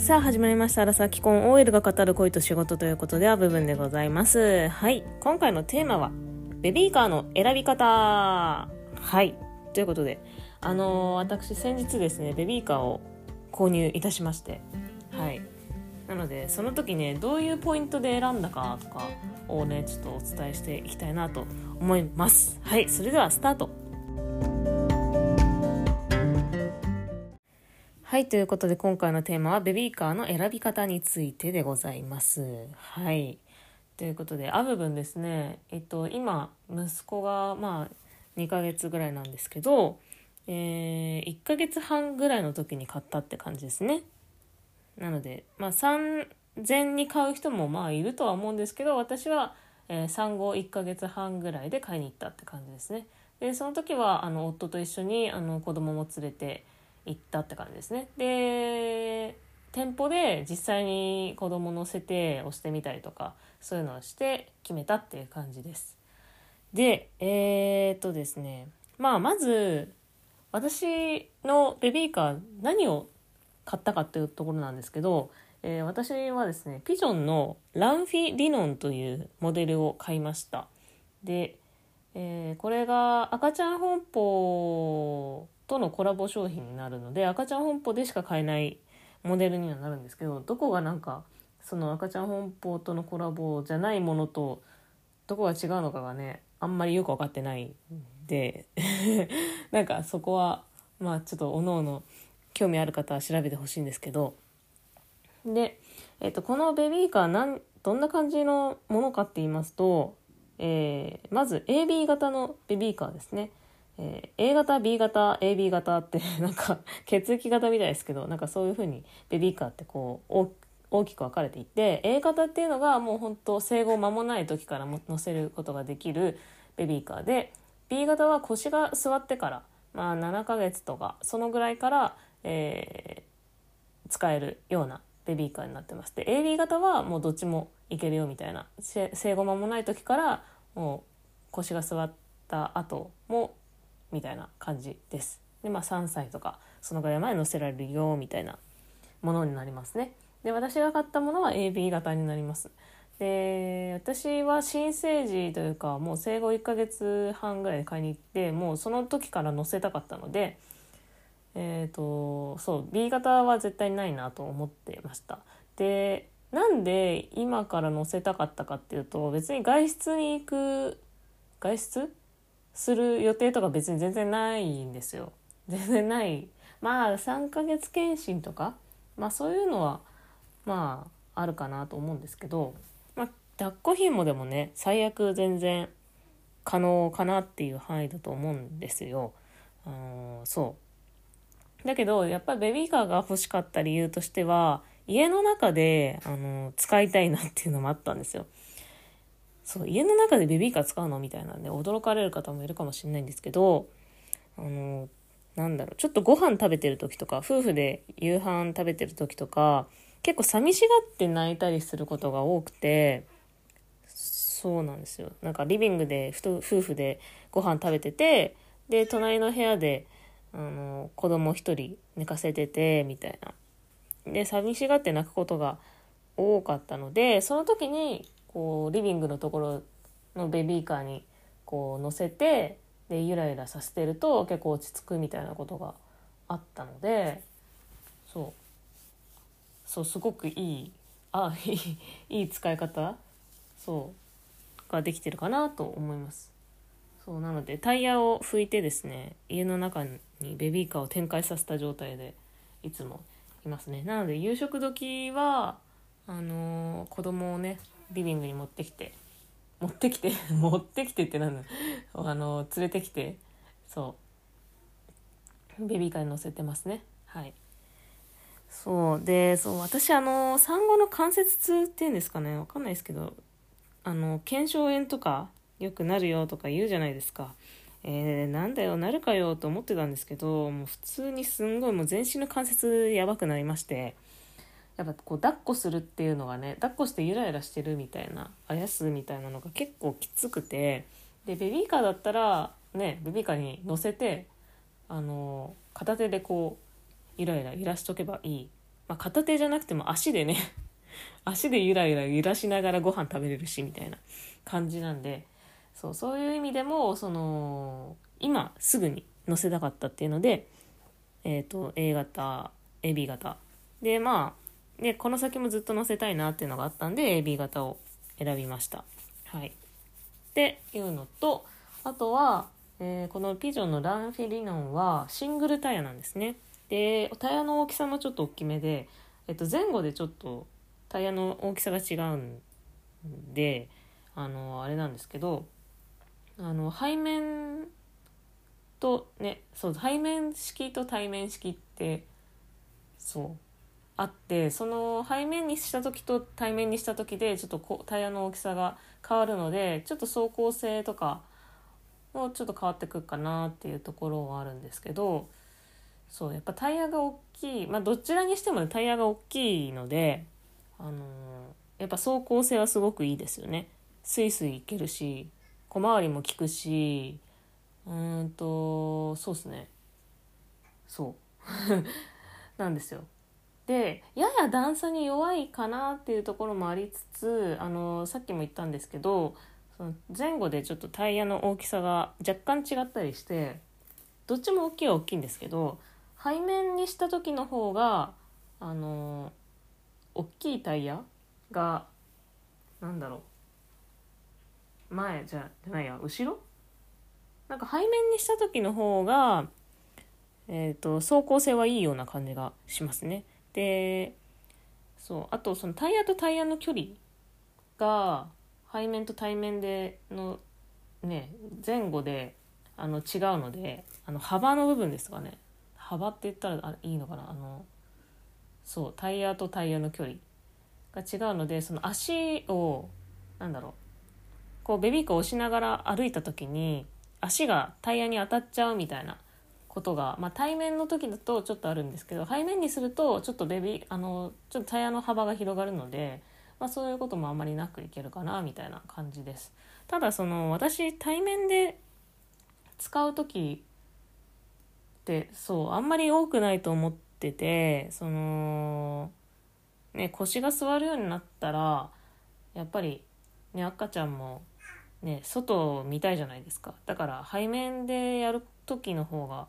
さあ始まりました「アラサー既婚 OL が語る恋と仕事」ということでは部分でございます。はい。今回のテーマはベビーカーの選び方。はい。ということであのー、私先日ですねベビーカーを購入いたしまして。はい。なのでその時ねどういうポイントで選んだかとかをねちょっとお伝えしていきたいなと思います。はい。それではスタート。はいということで今回のテーマはベビーカーの選び方についてでございます。はい。ということであ部分ですね。えっと今息子がまあ2ヶ月ぐらいなんですけどえー、1ヶ月半ぐらいの時に買ったって感じですね。なので、まあ、産前に買う人もまあいるとは思うんですけど私は、えー、産後1ヶ月半ぐらいで買いに行ったって感じですね。でその時はあの夫と一緒にあの子供も連れて行ったって感じですね。で店舗で実際に子供乗せて押してみたりとかそういうのをして決めたっていう感じです。でえー、っとですねまあまず私のベビーカー何を買ったかっていうところなんですけど、えー、私はですねピジョンのランフィリノンというモデルを買いましたで、えー、これが赤ちゃん本舗とのコラボ商品になるので赤ちゃん本舗でしか買えないモデルにはなるんですけどどこがなんかその赤ちゃん本舗とのコラボじゃないものとどこが違うのかがねあんまりよく分かってないんで なんかそこはまあちょっとおのの興味ある方は調べてほしいんですけどで、えっと、このベビーカーなんどんな感じのものかって言いますと、えー、まず AB 型のベビーカーですね。えー、A 型 B 型 AB 型って なんか血液型みたいですけどなんかそういう風にベビーカーってこう大きく分かれていて A 型っていうのがもう本当生後間もない時からも乗せることができるベビーカーで B 型は腰が座ってから、まあ、7ヶ月とかそのぐらいから、えー、使えるようなベビーカーになってますで AB 型はもうどっちもいけるよみたいな生後間もない時からもう腰が座った後もみたいな感じです。でまあ3歳とかそのぐらい前乗せられるよみたいなものになりますね。で私が買ったものは AB 型になります。で私は新生児というかもう生後1ヶ月半ぐらいで買いに行ってもうその時から乗せたかったのでえっ、ー、とそう B 型は絶対ないなと思ってました。でなんで今から乗せたかったかっていうと別に外出に行く外出する予定とか別に全然ないんですよ 全然ないまあ3ヶ月検診とかまあそういうのはまああるかなと思うんですけど、まあ、抱っこひもでもね最悪全然可能かなっていう範囲だと思うんですよ。あのそうだけどやっぱりベビーカーが欲しかった理由としては家の中であの使いたいなっていうのもあったんですよ。そう家の中でベビーカー使うのみたいなんで驚かれる方もいるかもしれないんですけどあのなんだろうちょっとご飯食べてる時とか夫婦で夕飯食べてる時とか結構寂しがって泣いたりすることが多くてそうなんですよ。なんかリビングで夫婦でご飯食べててで隣の部屋であの子供一人寝かせててみたいな。で寂しがって泣くことが多かったのでその時にこうリビングのところのベビーカーにこう乗せてでゆらゆらさせてると結構落ち着くみたいなことがあったのでそう。そうすごくいいあいい いい使い方そうができてるかなと思います。そうなのでタイヤを拭いてですね家の中にベビーカーを展開させた状態でいつもいますね。なので夕食時はあのー、子供をねリビングに持ってきて持ってきて？持ってきてってなんだ？あの、連れてきてそう。ベビーカーに乗せてますね。はい。そう。でそう私あの産後の関節痛っていうんですかね？わかんないですけどあの腱鞘炎とかよくなるよとか言うじゃないですか。えー、なんだよなるかよと思ってたんですけどもう普通にすんごいもう全身の関節やばくなりまして。やっぱこう抱っこするっていうのがね抱っこしてゆらゆらしてるみたいなあやすみたいなのが結構きつくてでベビーカーだったらねベビーカーに乗せてあの片手でこうゆらゆら揺らしとけばいい。まあ、片手じゃなくても足でね 足でゆらゆら揺らしながらご飯食べれるしみたいな感じなんでそうそういう意味でもその今すぐに載せたかったっていうので、えーと、A 型 AB 型。でまあでこの先もずっと載せたいなっていうのがあったんで AB 型を選びました。はい、っていうのとあとは、えー、このピジョンのランフィリノンはシングルタイヤなんですね。でタイヤの大きさもちょっと大きめで、えっと、前後でちょっとタイヤの大きさが違うんであのあれなんですけどあの背面とねそう背面式と対面式ってそうあってその背面にした時と対面にした時でちょっとこタイヤの大きさが変わるのでちょっと走行性とかもちょっと変わってくるかなっていうところはあるんですけどそうやっぱタイヤが大きいまあどちらにしても、ね、タイヤが大きいのであのー、やっぱ走行性はすごくいいですよね。スイスイいけるし小回りも利くしうんとそうっすね。そう。なんですよ。でやや段差に弱いかなっていうところもありつつあのさっきも言ったんですけどその前後でちょっとタイヤの大きさが若干違ったりしてどっちも大きいは大きいんですけど背面にした時の方があの大きいタイヤがなんだろう前じゃじゃないや後ろ？なんか背面にした時の方が、えーと、走行性はいいような感じがしますね。でそうあとそのタイヤとタイヤの距離が背面と対面でのね前後であの違うのであの幅の部分ですかね。幅って言ったらいいのかな。あのそうタイヤとタイヤの距離が違うのでその足をなんだろう。こうベビーカーを押しながら歩いた時に足がタイヤに当たっちゃうみたいなことが、まあ、対面の時だとちょっとあるんですけど背面にするとちょっとベビーあのちょっとタイヤの幅が広がるので、まあ、そういうこともあんまりなくいけるかなみたいな感じです。ただその私対面で使う時ってそうあんまり多くないと思っててそのね腰が座るようになったらやっぱりね赤ちゃんもね外を見たいじゃないですかだから背面でやる時の方が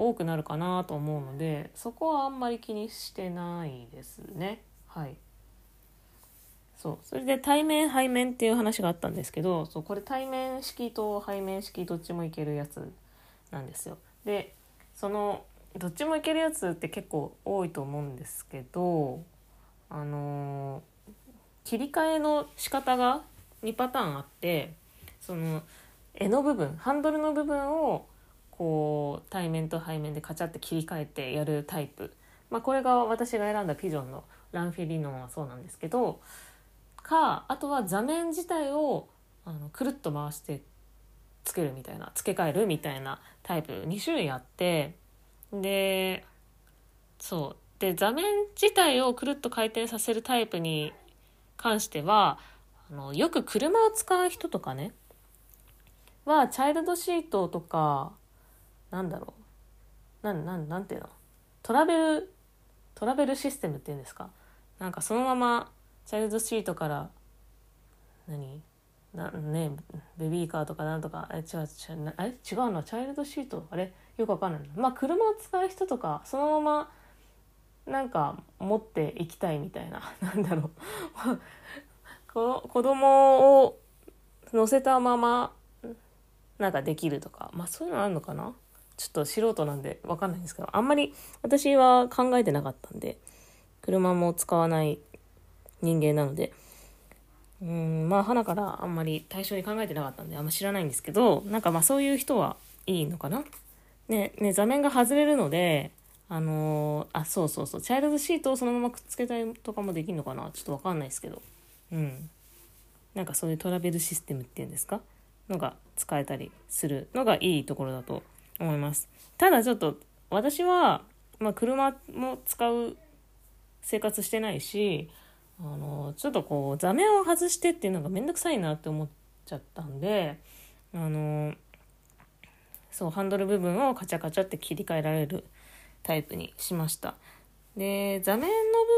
多くなるかなと思うのでそこはあんまり気にしてないですね。はい。そう。それで対面背面っていう話があったんですけどそうこれ対面式と背面式どっちもいけるやつなんですよ。でそのどっちもいけるやつって結構多いと思うんですけどあのー、切り替えの仕方が2パターンあってその柄の部分ハンドルの部分をこう対面と背面でカチャって切り替えてやるタイプ、まあ、これが私が選んだピジョンのランフィリノンはそうなんですけどかあとは座面自体をあのくるっと回してつけるみたいな付け替えるみたいなタイプ2種類あってでそう。で座面自体をくるっと回転させるタイプに関してはあのよく車を使う人とかねはチャイルドシートとかなんだろう。なんなんなんていうの？トラベルトラベルシステムっていうんですか？なんかそのままチャイルドシートから何？なねベビーカーとかなんとかえ違う違うあれ？違うの？チャイルドシート？あれ？よくわかんないまあ車を使う人とかそのままなんか持っていきたいみたいな。なんだろう。子供を乗せたままなんかできるとか。まあそういうのあるのかな？ちょっと素人なんで分かんないんですけどあんまり私は考えてなかったんで車も使わない人間なのでうんまあ花からあんまり対象に考えてなかったんであんま知らないんですけどなんかまあそういう人はいいのかな？ねね座面が外れるのであのー、あそうそうそうチャイルドシートをそのままくっつけたりとかもできるのかな？ちょっと分かんないですけどうん。なんかそういうトラベルシステムっていうんですか？のが使えたりするのがいいところだと思います。ただちょっと私は、まあ、車も使う生活してないしあのちょっとこう座面を外してっていうのがめんどくさいなって思っちゃったんであのそうハンドル部分をカチャカチャって切り替えられるタイプにしました。で座面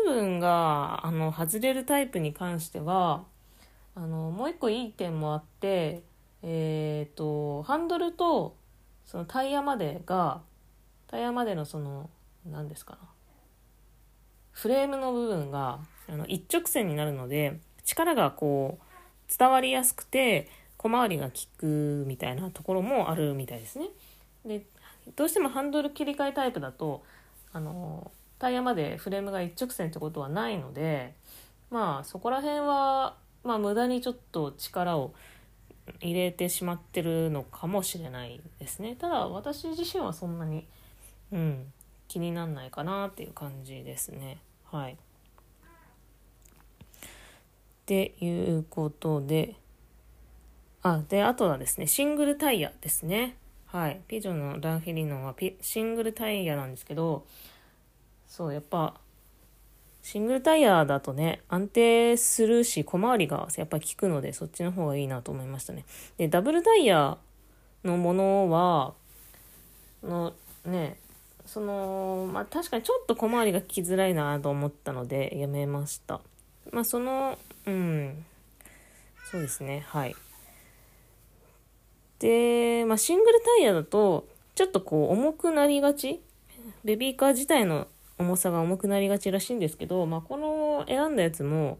の部分があの外れるタイプに関してはあのもう一個いい点もあってえっ、とハンドルとそのタイヤまでがタイヤまでのその何ですかフレームの部分があの一直線になるので力がこう伝わりやすくて小回りが利くみたいなところもあるみたいですね。でどうしてもハンドル切り替えタイプだとあのタイヤまでフレームが一直線ってことはないのでまあそこら辺は、まあ、無駄にちょっと力を入れてしまってるのかもしれないですね。ただ私自身はそんなに、うん、気になんないかなっていう感じですね。はい。っていうことであであとはですねシングルタイヤですね。はい。ピジョンのランフィリノンはシングルタイヤなんですけどそうやっぱシングルタイヤだとね、安定するし、小回りがやっぱり効くので、そっちの方がいいなと思いましたね。で、ダブルタイヤのものは、の、ね、その、まあ確かにちょっと小回りが効きづらいなと思ったので、やめました。まあその、うん、そうですね、はい。で、まあシングルタイヤだと、ちょっとこう重くなりがち？ベビーカー自体の重さが重くなりがちらしいんですけど、まあ、この選んだやつも、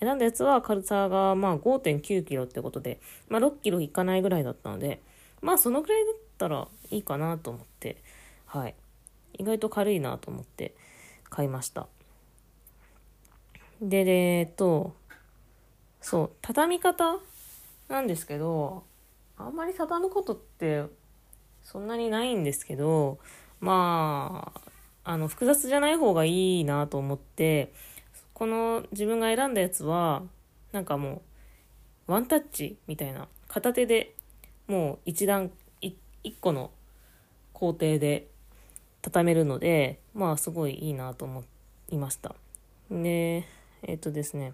選んだやつは軽さがまあ5.9キロってことで、まあ、6キロいかないぐらいだったので、まあそのぐらいだったらいいかなと思って、はい。意外と軽いなと思って買いました。で、えっと、そう、畳み方なんですけど、あんまり畳むことってそんなにないんですけど、まあ、あの、複雑じゃない方がいいなと思って、この自分が選んだやつは、なんかもう、ワンタッチみたいな、片手でもう一段、一個の工程で畳めるので、まあすごいいいなと思いました。で、えっ、ー、とですね、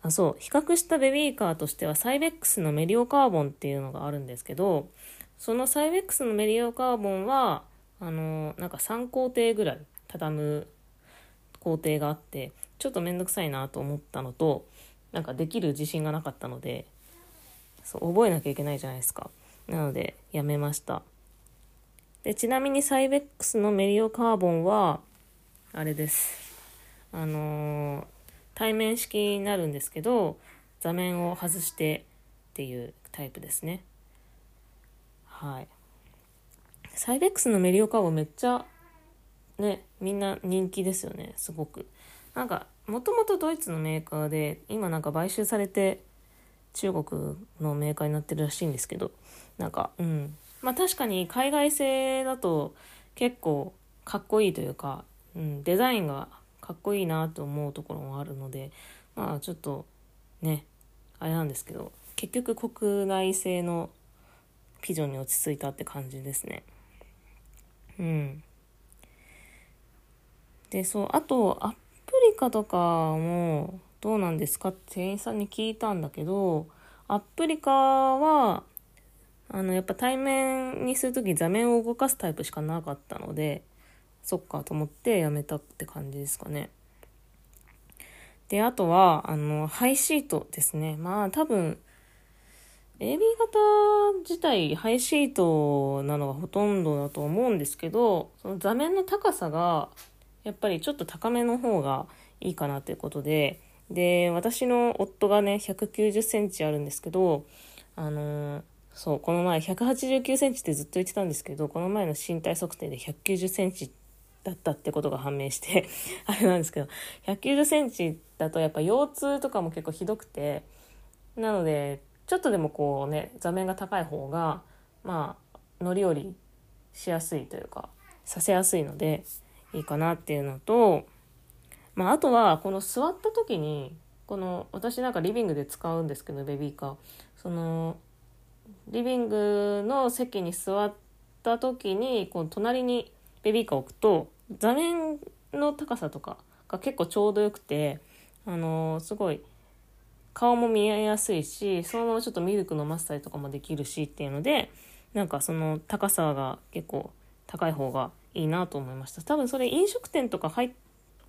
あ、そう、比較したベビーカーとしてはサイベックスのメリオカーボンっていうのがあるんですけど、そのサイベックスのメリオカーボンは、あのなんか3工程ぐらい畳む工程があってちょっと面倒くさいなと思ったのとなんかできる自信がなかったのでそう覚えなきゃいけないじゃないですか。なのでやめました。でちなみにサイベックスのメリオカーボンはあれです。あのー、対面式になるんですけど座面を外してっていうタイプですね。はい。サイベックスのメリオカーボめっちゃねみんな人気ですよねすごくなんかもともとドイツのメーカーで今なんか買収されて中国のメーカーになってるらしいんですけどなんかうんまあ確かに海外製だと結構かっこいいというか、うん、デザインがかっこいいなと思うところもあるのでまあちょっとねあれなんですけど結局国内製のピジョンに落ち着いたって感じですね。うん。で、そう、あと、アプリカとかもどうなんですかって店員さんに聞いたんだけど、アプリカは、あの、やっぱ対面にするとき座面を動かすタイプしかなかったので、そっかと思ってやめたって感じですかね。で、あとは、あの、ハイシートですね。まあ、多分、AB 型自体ハイシートなのがほとんどだと思うんですけどその座面の高さがやっぱりちょっと高めの方がいいかなということでで私の夫がね190センチあるんですけどあの、そうこの前189センチってずっと言ってたんですけどこの前の身体測定で190センチだったってことが判明して あれなんですけど190センチだとやっぱ腰痛とかも結構ひどくてなのでちょっとでもこうね座面が高い方がまあ乗り降りしやすいというかさせやすいのでいいかなっていうのと、まあ、あとはこの座った時にこの私なんかリビングで使うんですけどベビーカー。そのリビングの席に座った時にこの隣にベビーカーを置くと座面の高さとかが結構ちょうどよくてあのすごい顔も見えやすいしそのままちょっとミルク飲ませたりとかもできるしっていうのでなんかその高さが結構高い方がいいなと思いました。多分それ飲食店とか入っ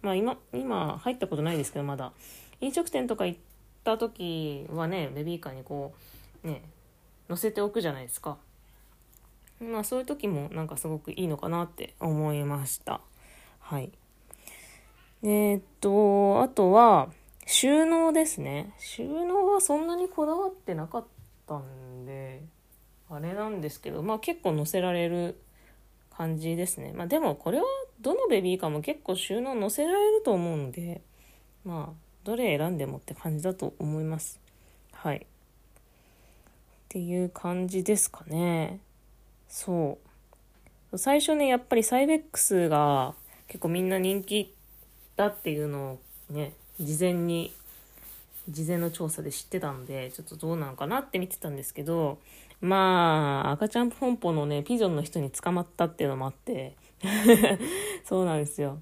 まあ今今入ったことないですけどまだ。飲食店とか行った時はねベビーカーにこうね乗せておくじゃないですか。まあそういう時もなんかすごくいいのかなって思いました。はい。えー、っとあとは収納ですね。収納はそんなにこだわってなかったんであれなんですけどまあ結構載せられる感じですね。まあでもこれはどのベビーカーも結構収納載せられると思うのでまあどれ選んでもって感じだと思います。はい。っていう感じですかね。そう。最初ねやっぱりサイベックスが結構みんな人気だっていうのをね事前に事前の調査で知ってたのでちょっとどうなのかなって見てたんですけどまあ赤ちゃん本舗のねピジョンの人に捕まったっていうのもあって そうなんですよ。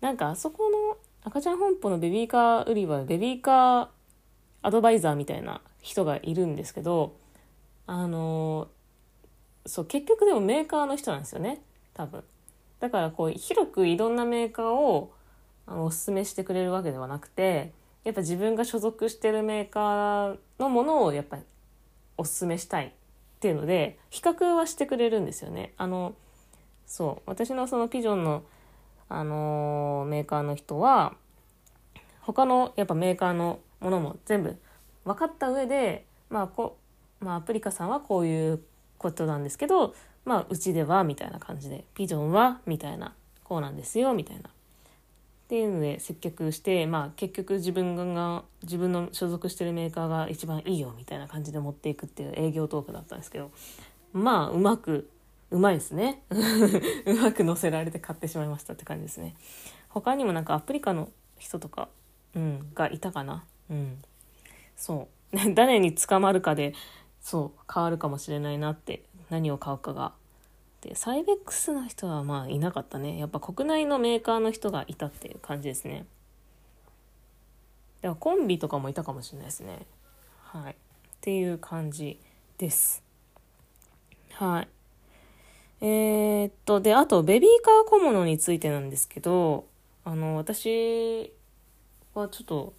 なんかあそこの赤ちゃん本舗のベビーカー売り場ベビーカーアドバイザーみたいな人がいるんですけどあのそう結局でもメーカーの人なんですよね多分。だからこう広くいろんなメーカーをあのおすすめしてくれるわけではなくてやっぱ自分が所属してるメーカーのものをやっぱりおすすめしたいっていうので比較はしてくれるんですよね。あのそう私のそのピジョンの、あのー、メーカーの人は他のやっぱメーカーのものも全部分かった上でまあこまあアプリカさんはこういうことなんですけどまあうちではみたいな感じでピジョンはみたいなこうなんですよみたいなっていうので接客して、まあ、結局自分が自分の所属してるメーカーが一番いいよみたいな感じで持っていくっていう営業トークだったんですけどまあうまくうまいですね。うまく載せられて買ってしまいましたって感じですね。他にもなんかアプリカの人とか、うん、がいたかな。うん。そう。誰に捕まるかでそう変わるかもしれないなって何を買うかがでサイベックスの人はまあいなかったね。やっぱ国内のメーカーの人がいたっていう感じですね。だからコンビとかもいたかもしれないですね。はい。っていう感じです。はい。えー、っとであとベビーカー小物についてなんですけどあの私はちょっと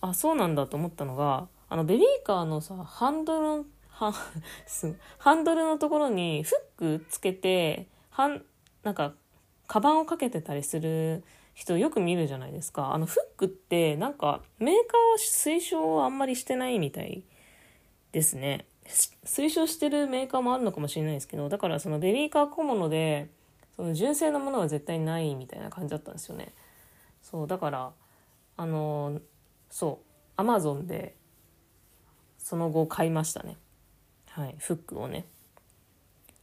あそうなんだと思ったのがあのベビーカーのさハンドルは ハンドルのところにフックつけてはんなんかカバンをかけてたりする人よく見るじゃないですか。あのフックってなんかメーカーは推奨あんまりしてないみたいですね。推奨してるメーカーもあるのかもしれないですけどだからそのベビーカー小物でその純正のものは絶対ないみたいな感じだったんですよね。そうだからあのそうアマゾンでその後買いましたね。はい、フックをね。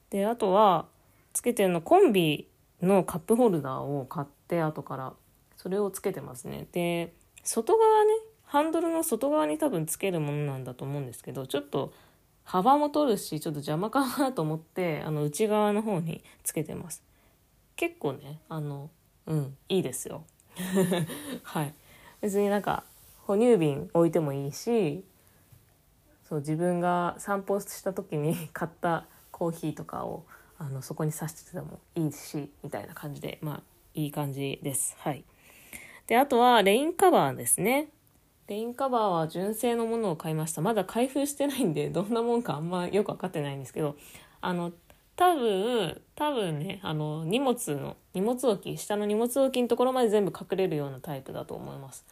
であとはつけてるのコンビのカップホルダーを買って後からそれをつけてますね。で外側ねハンドルの外側に多分つけるものなんだと思うんですけどちょっと幅も取るしちょっと邪魔かなと思ってあの内側の方につけてます。結構ねあのうんいいですよ。はい別になんか哺乳瓶置いてもいいしそう自分が散歩した時に 買ったコーヒーとかをあのそこに刺しててもいいしみたいな感じでまあいい感じです。はい。であとはレインカバーですね。レインカバーは純正のものを買いました。まだ開封してないんで どんなもんかあんまよく分かってないんですけどあの多分多分ねあの荷物の荷物置き下の荷物置きのところまで全部隠れるようなタイプだと思います。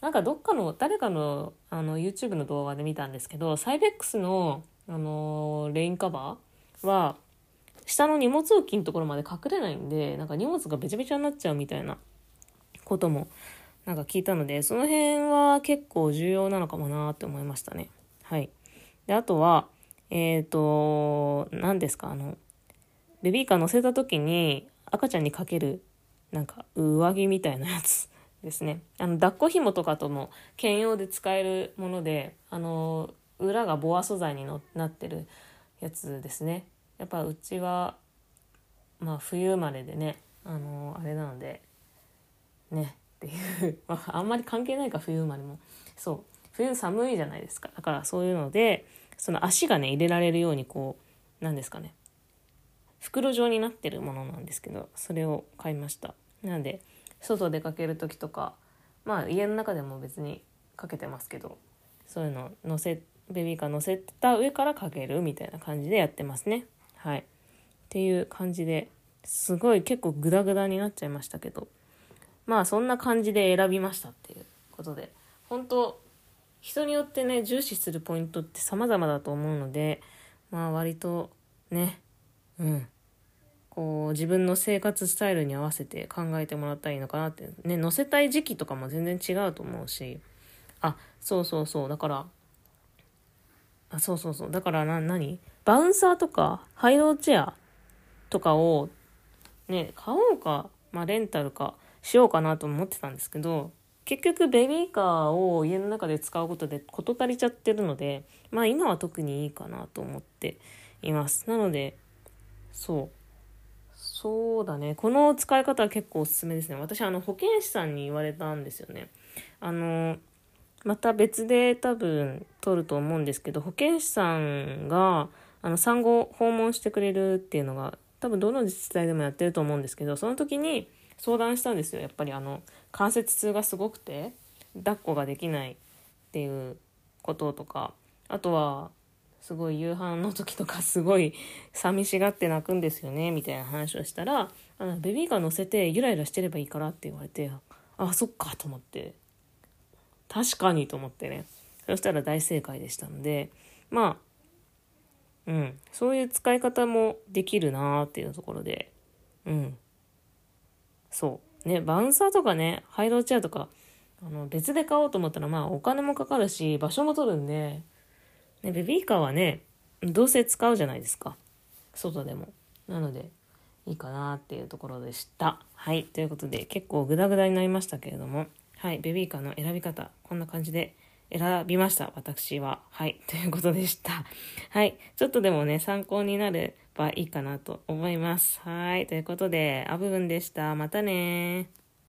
なんかどっかの誰かのあの YouTube の動画で見たんですけどサイベックスの、あのレインカバーは下の荷物置きのところまで隠れないんでなんか荷物がべちゃべちゃになっちゃうみたいなこともなんか聞いたのでその辺は結構重要なのかもなって思いましたね。はい、であとはえっ、ー、と何ですかあのベビーカー乗せた時に赤ちゃんにかけるなんか上着みたいなやつですね。あの抱っこ紐とかとも兼用で使えるものであの裏がボア素材になってるやつですね。やっぱうちはまあ冬生まれでねあのあれなのでねっていう。まああんまり関係ないか冬生まれも。そう。冬寒いじゃないですか。だからそういうのでその足がね入れられるようにこうなんですかね。袋状になってるものなんですけどそれを買いました。なので外出かける時とかまあ家の中でも別にかけてますけどそういうの乗せベビーカー乗せた上からかけるみたいな感じでやってますね。はい。っていう感じですごい結構グダグダになっちゃいましたけどまあそんな感じで選びましたっていうことで本当人によってね重視するポイントって様々だと思うのでまあ割とねうん。こう自分の生活スタイルに合わせて考えてもらったらいいのかなって。ね載せたい時期とかも全然違うと思うし。あそうそうそう。だからあそうそうそう。だからな何？バウンサーとかハイローチェアとかをね買おうか、まあ、レンタルかしようかなと思ってたんですけど結局ベビーカーを家の中で使うことで事足りちゃってるのでまあ今は特にいいかなと思っています。なのでそう。そうだね。この使い方は結構おすすめですね。私、あの、保健師さんに言われたんですよね。あの、また別で多分取ると思うんですけど、保健師さんが、あの、産後訪問してくれるっていうのが、多分どの自治体でもやってると思うんですけど、その時に相談したんですよ。やっぱりあの、関節痛がすごくて、抱っこができないっていうこととか、あとは、すごい夕飯の時とかすごい寂しがって泣くんですよねみたいな話をしたらあのベビーカー乗せてゆらゆらしてればいいからって言われてあそっかと思って。確かにと思ってね。そしたら大正解でしたのでまあうん。そういう使い方もできるなーっていうところで。うん。そう。ねバウンサーとかねハイローチェアとかあの別で買おうと思ったらまあお金もかかるし場所も取るんでね、ベビーカーはね、どうせ使うじゃないですか。外でも。なので、いいかなっていうところでした。はい。ということで、結構グダグダになりましたけれども、はい。ベビーカーの選び方、こんな感じで選びました。私は。はい。ということでした。はい。ちょっとでもね、参考になればいいかなと思います。はい。ということで、アブブンでした。またね